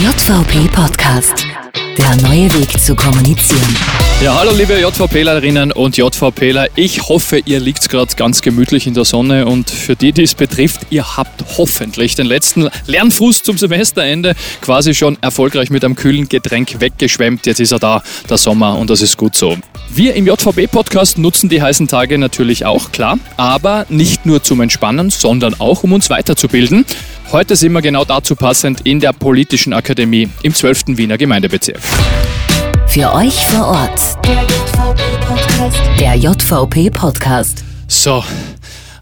JVP Podcast. Der neue Weg zu kommunizieren. Ja, hallo liebe JVPlerinnen und JVPler. Ich hoffe, ihr liegt gerade ganz gemütlich in der Sonne und für die, die es betrifft, ihr habt hoffentlich den letzten Lernfuß zum Semesterende quasi schon erfolgreich mit einem kühlen Getränk weggeschwemmt. Jetzt ist er da, der Sommer, und das ist gut so. Wir im JVB-Podcast nutzen die heißen Tage natürlich auch, klar, aber nicht nur zum Entspannen, sondern auch, um uns weiterzubilden. Heute sind wir genau dazu passend in der Politischen Akademie im 12. Wiener Gemeindebezirk. Für euch vor Ort. Der JVP Podcast. So.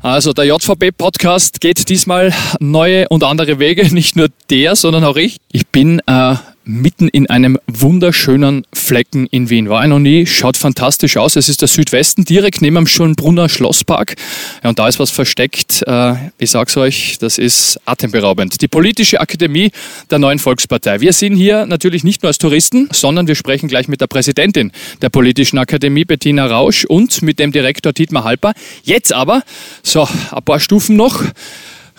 Also der JVP-Podcast geht diesmal neue und andere Wege. Nicht nur der, sondern auch ich. Ich bin äh, mitten in einem wunderschönen Flecken in Wien. War ich noch nie, schaut fantastisch aus. Es ist der Südwesten, direkt neben dem Schönbrunner Schlosspark. Ja, und da ist was versteckt. Äh, ich sag's euch, das ist atemberaubend. Die Politische Akademie der neuen Volkspartei. Wir sind hier natürlich nicht nur als Touristen, sondern wir sprechen gleich mit der Präsidentin der Politischen Akademie, Bettina Rausch, und mit dem Direktor Dietmar Halper. Jetzt aber, so, ein paar Stufen noch,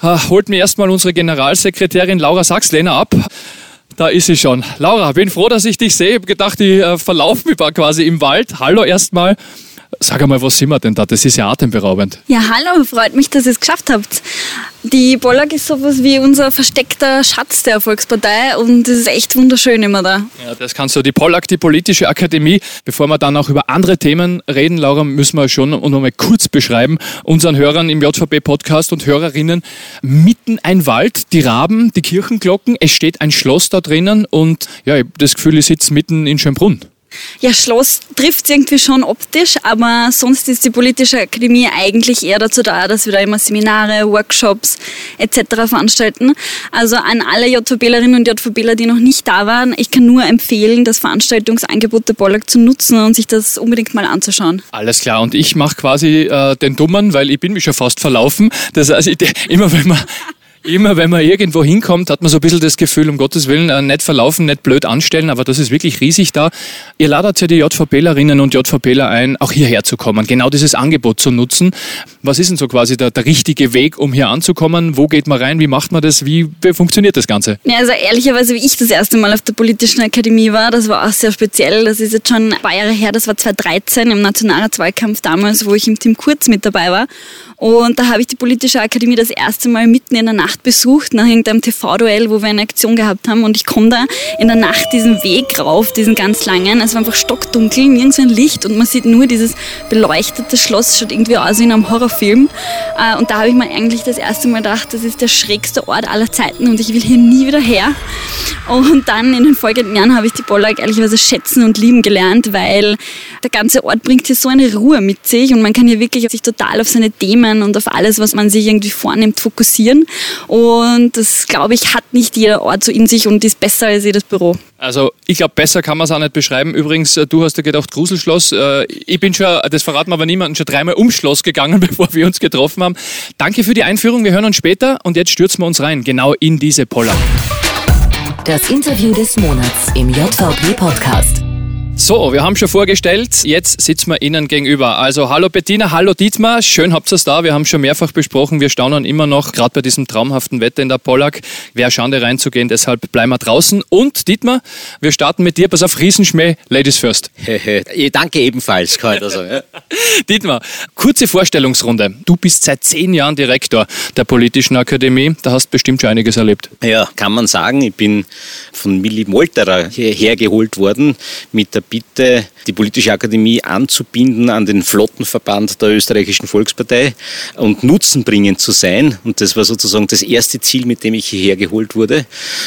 äh, holt mir erstmal unsere Generalsekretärin Laura Sachs-Lehner ab. Da ist sie schon. Laura, bin froh, dass ich dich sehe. Ich habe gedacht, ich äh, verlaufe mich quasi im Wald. Hallo erstmal. Sag einmal, was sind wir denn da? Das ist ja atemberaubend. Ja, hallo, freut mich, dass ihr es geschafft habt. Die Bollag ist sowas wie unser versteckter Schatz der Volkspartei und es ist echt wunderschön immer da. Ja, das kannst du. Die Pollack, die politische Akademie. Bevor wir dann auch über andere Themen reden, Laura, müssen wir schon noch mal kurz beschreiben, unseren Hörern im JVB-Podcast und Hörerinnen, mitten ein Wald, die Raben, die Kirchenglocken, es steht ein Schloss da drinnen und ja, ich habe das Gefühl, ich sitze mitten in Schönbrunn. Ja, Schloss trifft irgendwie schon optisch, aber sonst ist die politische Akademie eigentlich eher dazu da, dass wir da immer Seminare, Workshops etc. veranstalten. Also an alle JVBlerinnen und JVBler, die noch nicht da waren, ich kann nur empfehlen, das Veranstaltungsangebot der Bollag zu nutzen und sich das unbedingt mal anzuschauen. Alles klar, und ich mache quasi äh, den Dummen, weil ich bin mich schon fast verlaufen. Das heißt, ich, immer wenn man Immer wenn man irgendwo hinkommt, hat man so ein bisschen das Gefühl, um Gottes Willen, äh, nicht verlaufen, nicht blöd anstellen, aber das ist wirklich riesig da. Ihr ladet ja die JVPlerinnen und JVPler ein, auch hierher zu kommen, genau dieses Angebot zu nutzen. Was ist denn so quasi der, der richtige Weg, um hier anzukommen? Wo geht man rein? Wie macht man das? Wie, wie funktioniert das Ganze? Ja, also ehrlicherweise, wie ich das erste Mal auf der Politischen Akademie war, das war auch sehr speziell. Das ist jetzt schon ein paar Jahre her, das war 2013 im Nationalratswahlkampf damals, wo ich im Team Kurz mit dabei war. Und da habe ich die Politische Akademie das erste Mal mitten in der Nacht besucht, nach irgendeinem TV-Duell, wo wir eine Aktion gehabt haben. Und ich komme da in der Nacht diesen Weg rauf, diesen ganz langen. Es war einfach stockdunkel, nirgends ein Licht und man sieht nur dieses beleuchtete Schloss, schaut irgendwie aus wie in einem Horrorfilm. Äh, und da habe ich mir eigentlich das erste Mal gedacht, das ist der schrägste Ort aller Zeiten und ich will hier nie wieder her. Und dann in den folgenden Jahren habe ich die Bollag ehrlicherweise schätzen und lieben gelernt, weil der ganze Ort bringt hier so eine Ruhe mit sich und man kann hier wirklich sich total auf seine Themen und auf alles, was man sich irgendwie vornimmt, fokussieren. Und das, glaube ich, hat nicht jeder Ort so in sich und ist besser als jedes Büro. Also ich glaube, besser kann man es auch nicht beschreiben. Übrigens, äh, du hast ja gedacht, Gruselschloss. Äh, ich bin schon, das verraten wir aber niemandem, schon dreimal ums Schloss gegangen, bevor wir uns getroffen haben. Danke für die Einführung, wir hören uns später und jetzt stürzen wir uns rein, genau in diese Poller. Das Interview des Monats im JVP-Podcast. So, wir haben schon vorgestellt, jetzt sitzen wir Ihnen gegenüber. Also hallo Bettina, hallo Dietmar, schön habt ihr es da. Wir haben schon mehrfach besprochen, wir staunen immer noch, gerade bei diesem traumhaften Wetter in der Pollack. Wäre Schande reinzugehen, deshalb bleiben wir draußen. Und Dietmar, wir starten mit dir, pass auf, Riesenschmäh, Ladies first. Danke ebenfalls, da sagen. Dietmar, kurze Vorstellungsrunde. Du bist seit zehn Jahren Direktor der Politischen Akademie, da hast bestimmt schon einiges erlebt. Ja, kann man sagen. Ich bin von Milli Molterer hierher geholt worden mit der Bitte, die Politische Akademie anzubinden an den Flottenverband der österreichischen Volkspartei und nutzenbringend zu sein. Und das war sozusagen das erste Ziel, mit dem ich hierher geholt wurde.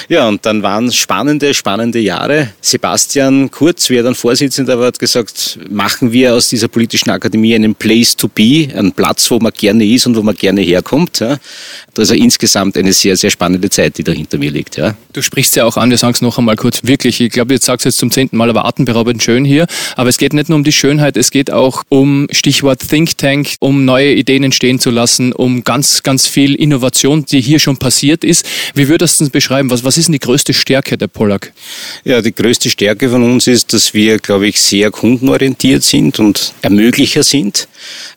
Ja, und dann waren spannende, spannende Jahre. Sebastian Kurz, wie er dann Vorsitzender war, hat gesagt, machen wir aus dieser Politischen Akademie einen Place to be, einen Platz, wo man gerne ist und wo man gerne herkommt. Ja. Also insgesamt eine sehr, sehr spannende Zeit, die dahinter mir liegt. Du sprichst ja auch an, wir sagen es noch einmal kurz, wirklich, ich glaube, jetzt sagst du jetzt zum zehnten Mal, aber atemberaubend schön hier. Aber es geht nicht nur um die Schönheit, es geht auch um Stichwort Think Tank, um neue Ideen entstehen zu lassen, um ganz, ganz viel Innovation, die hier schon passiert ist. Wie würdest du das beschreiben? Was, was ist denn die größte Stärke der Pollack? Ja, die größte Stärke von uns ist, dass wir, glaube ich, sehr kundenorientiert sind und Ermöglicher sind.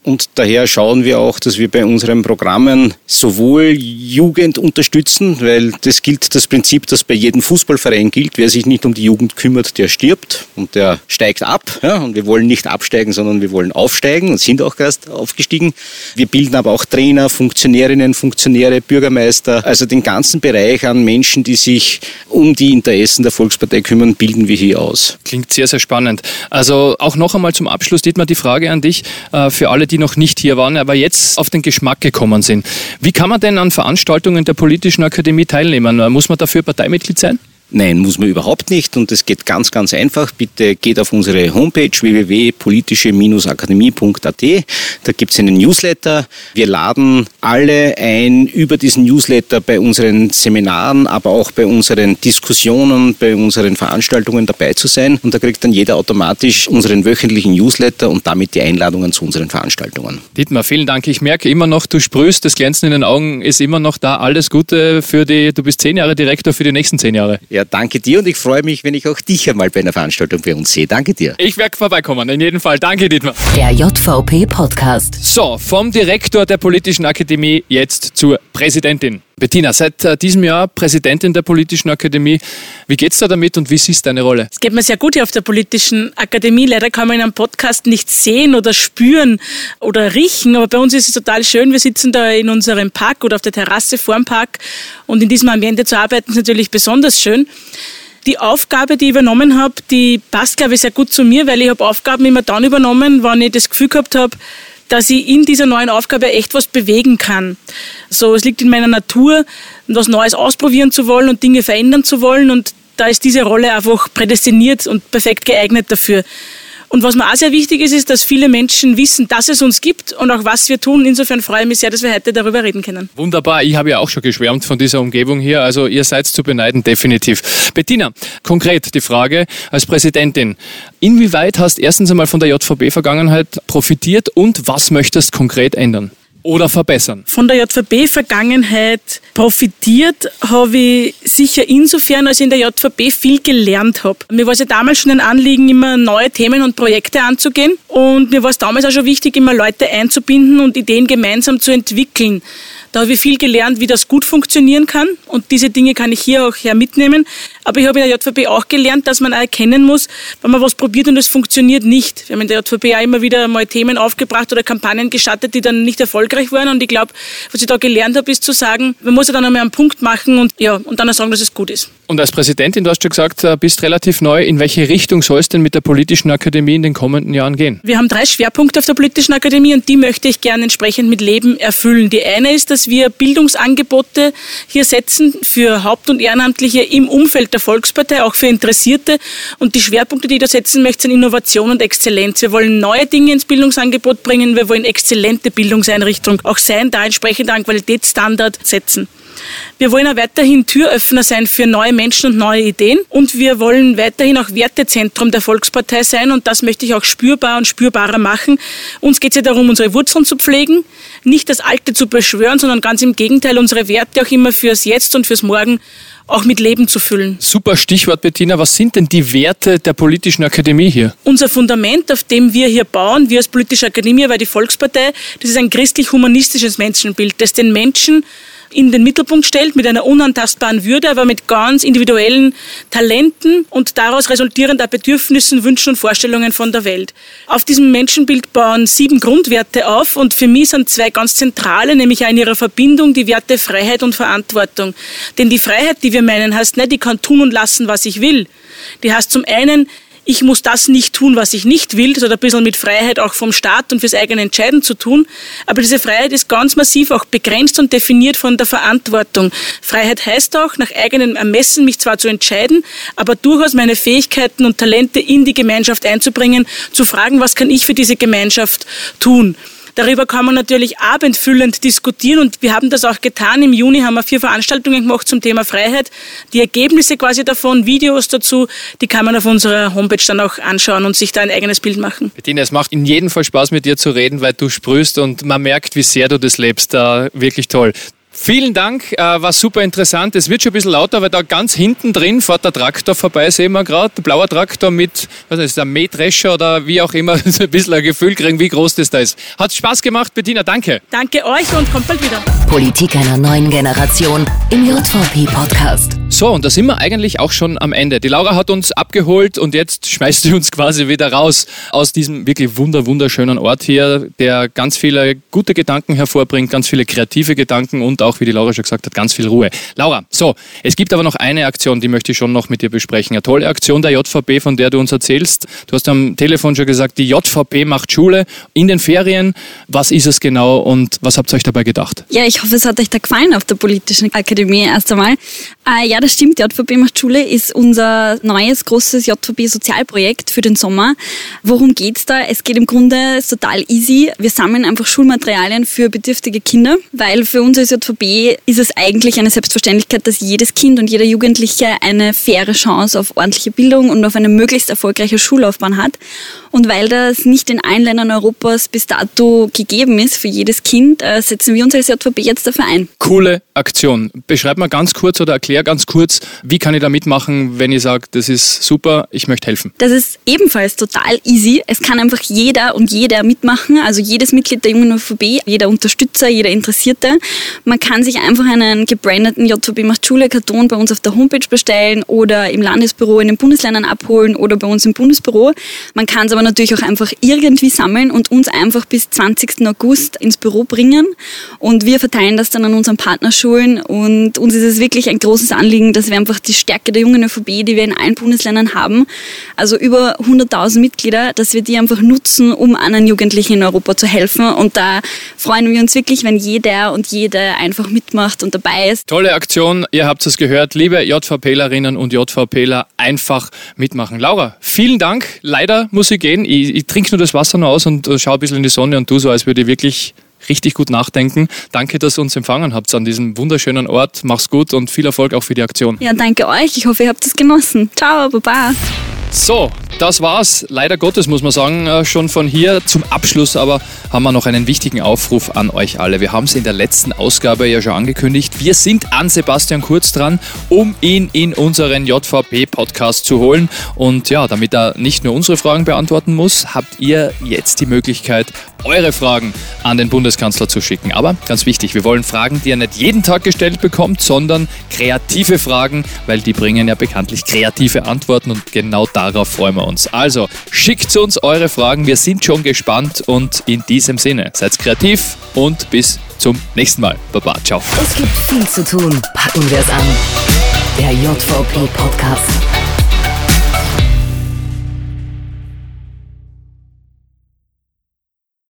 Und daher schauen wir auch, dass wir bei unseren Programmen sowohl Jugend unterstützen, weil das gilt das Prinzip, das bei jedem Fußballverein gilt. Wer sich nicht um die Jugend kümmert, der stirbt und der steigt ab. Ja, und wir wollen nicht absteigen, sondern wir wollen aufsteigen und sind auch erst aufgestiegen. Wir bilden aber auch Trainer, Funktionärinnen, Funktionäre, Bürgermeister, also den ganzen Bereich an Menschen, die sich um die Interessen der Volkspartei kümmern, bilden wir hier aus. Klingt sehr, sehr spannend. Also auch noch einmal zum Abschluss, Dietmar, die Frage an dich, äh, für alle, die noch nicht hier waren, aber jetzt auf den Geschmack gekommen sind. Wie kann man denn an Veranstaltungen der Politischen Akademie teilnehmen? Muss man dafür Parteimitglied sein? Nein, muss man überhaupt nicht und es geht ganz, ganz einfach. Bitte geht auf unsere Homepage www.politische-akademie.at. Da gibt es einen Newsletter. Wir laden alle ein, über diesen Newsletter bei unseren Seminaren, aber auch bei unseren Diskussionen, bei unseren Veranstaltungen dabei zu sein. Und da kriegt dann jeder automatisch unseren wöchentlichen Newsletter und damit die Einladungen zu unseren Veranstaltungen. Dietmar, vielen Dank. Ich merke immer noch, du sprühst, das Glänzen in den Augen ist immer noch da. Alles Gute für die, du bist zehn Jahre Direktor für die nächsten zehn Jahre. Ja, danke dir und ich freue mich, wenn ich auch dich einmal bei einer Veranstaltung bei uns sehe. Danke dir. Ich werde vorbeikommen, in jedem Fall. Danke, Dietmar. Der JVP Podcast. So, vom Direktor der Politischen Akademie jetzt zur Präsidentin. Bettina, seit äh, diesem Jahr Präsidentin der Politischen Akademie. Wie geht's da damit und wie siehst du deine Rolle? Es geht mir sehr gut hier auf der Politischen Akademie. Leider kann man in einem Podcast nicht sehen oder spüren oder riechen, aber bei uns ist es total schön. Wir sitzen da in unserem Park oder auf der Terrasse vorm Park und in diesem Ambiente zu arbeiten ist natürlich besonders schön. Die Aufgabe, die ich übernommen habe, die passt, glaube ich, sehr gut zu mir, weil ich habe Aufgaben immer dann übernommen, wenn ich das Gefühl gehabt habe, dass ich in dieser neuen Aufgabe echt was bewegen kann. So, es liegt in meiner Natur, was Neues ausprobieren zu wollen und Dinge verändern zu wollen und da ist diese Rolle einfach prädestiniert und perfekt geeignet dafür. Und was mir auch sehr wichtig ist, ist, dass viele Menschen wissen, dass es uns gibt und auch was wir tun. Insofern freue ich mich sehr, dass wir heute darüber reden können. Wunderbar. Ich habe ja auch schon geschwärmt von dieser Umgebung hier. Also ihr seid zu beneiden, definitiv. Bettina, konkret die Frage als Präsidentin. Inwieweit hast erstens einmal von der JVB-Vergangenheit profitiert und was möchtest konkret ändern? Oder verbessern? Von der JVB-Vergangenheit profitiert habe ich sicher insofern, als ich in der JVB viel gelernt habe. Mir war es ja damals schon ein Anliegen, immer neue Themen und Projekte anzugehen. Und mir war es damals auch schon wichtig, immer Leute einzubinden und Ideen gemeinsam zu entwickeln. Da habe ich viel gelernt, wie das gut funktionieren kann. Und diese Dinge kann ich hier auch her mitnehmen. Aber ich habe in der JVB auch gelernt, dass man auch erkennen muss, wenn man was probiert und es funktioniert nicht. Wir haben in der JVB auch immer wieder mal Themen aufgebracht oder Kampagnen gestartet, die dann nicht erfolgreich waren. Und ich glaube, was ich da gelernt habe, ist zu sagen, man muss ja dann einmal einen Punkt machen und, ja, und dann auch sagen, dass es gut ist. Und als Präsidentin, du hast schon gesagt, äh, bist relativ neu. In welche Richtung soll es denn mit der Politischen Akademie in den kommenden Jahren gehen? Wir haben drei Schwerpunkte auf der Politischen Akademie und die möchte ich gerne entsprechend mit Leben erfüllen. Die eine ist, dass wir Bildungsangebote hier setzen für Haupt- und Ehrenamtliche im Umfeld der Volkspartei, auch für Interessierte. Und die Schwerpunkte, die ich da setzen möchte, sind Innovation und Exzellenz. Wir wollen neue Dinge ins Bildungsangebot bringen. Wir wollen exzellente Bildungseinrichtungen auch sein, da entsprechend einen Qualitätsstandard setzen. Wir wollen auch weiterhin Türöffner sein für neue Menschen und neue Ideen. Und wir wollen weiterhin auch Wertezentrum der Volkspartei sein. Und das möchte ich auch spürbar und spürbarer machen. Uns geht es ja darum, unsere Wurzeln zu pflegen, nicht das Alte zu beschwören, sondern ganz im Gegenteil, unsere Werte auch immer fürs Jetzt und fürs Morgen auch mit Leben zu füllen. Super Stichwort, Bettina. Was sind denn die Werte der Politischen Akademie hier? Unser Fundament, auf dem wir hier bauen, wir als Politische Akademie, weil die Volkspartei, das ist ein christlich-humanistisches Menschenbild, das den Menschen in den Mittelpunkt stellt, mit einer unantastbaren Würde, aber mit ganz individuellen Talenten und daraus resultierender Bedürfnissen, Wünschen und Vorstellungen von der Welt. Auf diesem Menschenbild bauen sieben Grundwerte auf und für mich sind zwei ganz zentrale, nämlich auch in ihrer Verbindung die Werte Freiheit und Verantwortung. Denn die Freiheit, die wir meinen, heißt nicht, ich kann tun und lassen, was ich will. Die heißt zum einen, ich muss das nicht tun, was ich nicht will. Das hat ein bisschen mit Freiheit auch vom Staat und fürs eigene Entscheiden zu tun. Aber diese Freiheit ist ganz massiv auch begrenzt und definiert von der Verantwortung. Freiheit heißt auch, nach eigenem Ermessen mich zwar zu entscheiden, aber durchaus meine Fähigkeiten und Talente in die Gemeinschaft einzubringen, zu fragen, was kann ich für diese Gemeinschaft tun. Darüber kann man natürlich abendfüllend diskutieren und wir haben das auch getan. Im Juni haben wir vier Veranstaltungen gemacht zum Thema Freiheit. Die Ergebnisse quasi davon, Videos dazu, die kann man auf unserer Homepage dann auch anschauen und sich da ein eigenes Bild machen. Bettina, es macht in jedem Fall Spaß mit dir zu reden, weil du sprühst und man merkt, wie sehr du das lebst. Da wirklich toll. Vielen Dank, äh, war super interessant. Es wird schon ein bisschen lauter, weil da ganz hinten drin fährt der Traktor vorbei, sehen wir gerade. Der blaue Traktor mit, was ist das, ein Mähdrescher oder wie auch immer, ein bisschen ein Gefühl kriegen, wie groß das da ist. Hat Spaß gemacht, Bettina, danke. Danke euch und kommt bald wieder. Politik einer neuen Generation im JVP-Podcast. So, und da sind wir eigentlich auch schon am Ende. Die Laura hat uns abgeholt und jetzt schmeißt sie uns quasi wieder raus aus diesem wirklich wunder, wunderschönen Ort hier, der ganz viele gute Gedanken hervorbringt, ganz viele kreative Gedanken und auch, wie die Laura schon gesagt hat, ganz viel Ruhe. Laura, so, es gibt aber noch eine Aktion, die möchte ich schon noch mit dir besprechen. Eine tolle Aktion der JVP, von der du uns erzählst. Du hast am Telefon schon gesagt, die JVP macht Schule in den Ferien. Was ist es genau und was habt ihr euch dabei gedacht? Ja, ich hoffe, es hat euch da gefallen auf der Politischen Akademie erst einmal. Äh, ja, das stimmt. JVB macht Schule ist unser neues großes JVB-Sozialprojekt für den Sommer. Worum geht's da? Es geht im Grunde total easy. Wir sammeln einfach Schulmaterialien für bedürftige Kinder, weil für uns als JVB ist es eigentlich eine Selbstverständlichkeit, dass jedes Kind und jeder Jugendliche eine faire Chance auf ordentliche Bildung und auf eine möglichst erfolgreiche Schullaufbahn hat. Und weil das nicht in allen Ländern Europas bis dato gegeben ist für jedes Kind, äh, setzen wir uns als JVB jetzt dafür ein. Coole Aktion. Beschreib mal ganz kurz oder erklär ganz kurz, wie kann ich da mitmachen, wenn ich sage, das ist super, ich möchte helfen. Das ist ebenfalls total easy. Es kann einfach jeder und jeder mitmachen, also jedes Mitglied der Jungen ÖVP, jeder Unterstützer, jeder Interessierte. Man kann sich einfach einen gebrandeten JVB macht Schule Karton bei uns auf der Homepage bestellen oder im Landesbüro in den Bundesländern abholen oder bei uns im Bundesbüro. Man kann es aber natürlich auch einfach irgendwie sammeln und uns einfach bis 20. August ins Büro bringen und wir verteilen das dann an unseren Partnerschulen und uns ist es wirklich ein großes Anliegen, dass wir einfach die Stärke der jungen ÖVP, die wir in allen Bundesländern haben, also über 100.000 Mitglieder, dass wir die einfach nutzen, um anderen Jugendlichen in Europa zu helfen und da freuen wir uns wirklich, wenn jeder und jede einfach mitmacht und dabei ist. Tolle Aktion, ihr habt es gehört. Liebe JVPlerinnen und JVPler, einfach mitmachen. Laura, vielen Dank. Leider muss ich gehen. Ich, ich trinke nur das Wasser noch aus und äh, schaue ein bisschen in die Sonne und du so, als würde ich wirklich richtig gut nachdenken. Danke, dass ihr uns empfangen habt an diesem wunderschönen Ort. Mach's gut und viel Erfolg auch für die Aktion. Ja, danke euch. Ich hoffe, ihr habt es genossen. Ciao, Baba. So, das war's. Leider Gottes muss man sagen, äh, schon von hier zum Abschluss, aber haben wir noch einen wichtigen Aufruf an euch alle. Wir haben es in der letzten Ausgabe ja schon angekündigt. Wir sind an Sebastian Kurz dran, um ihn in unseren JVP-Podcast zu holen. Und ja, damit er nicht nur unsere Fragen beantworten muss, habt ihr jetzt die Möglichkeit, eure Fragen an den Bundeskanzler zu schicken. Aber ganz wichtig, wir wollen Fragen, die ihr nicht jeden Tag gestellt bekommt, sondern kreative Fragen, weil die bringen ja bekanntlich kreative Antworten und genau darauf freuen wir uns. Also schickt uns eure Fragen, wir sind schon gespannt und in diesem Sinne, seid kreativ und bis zum nächsten Mal. Baba, ciao. Es gibt viel zu tun. Packen wir es an. Der JVP-Podcast.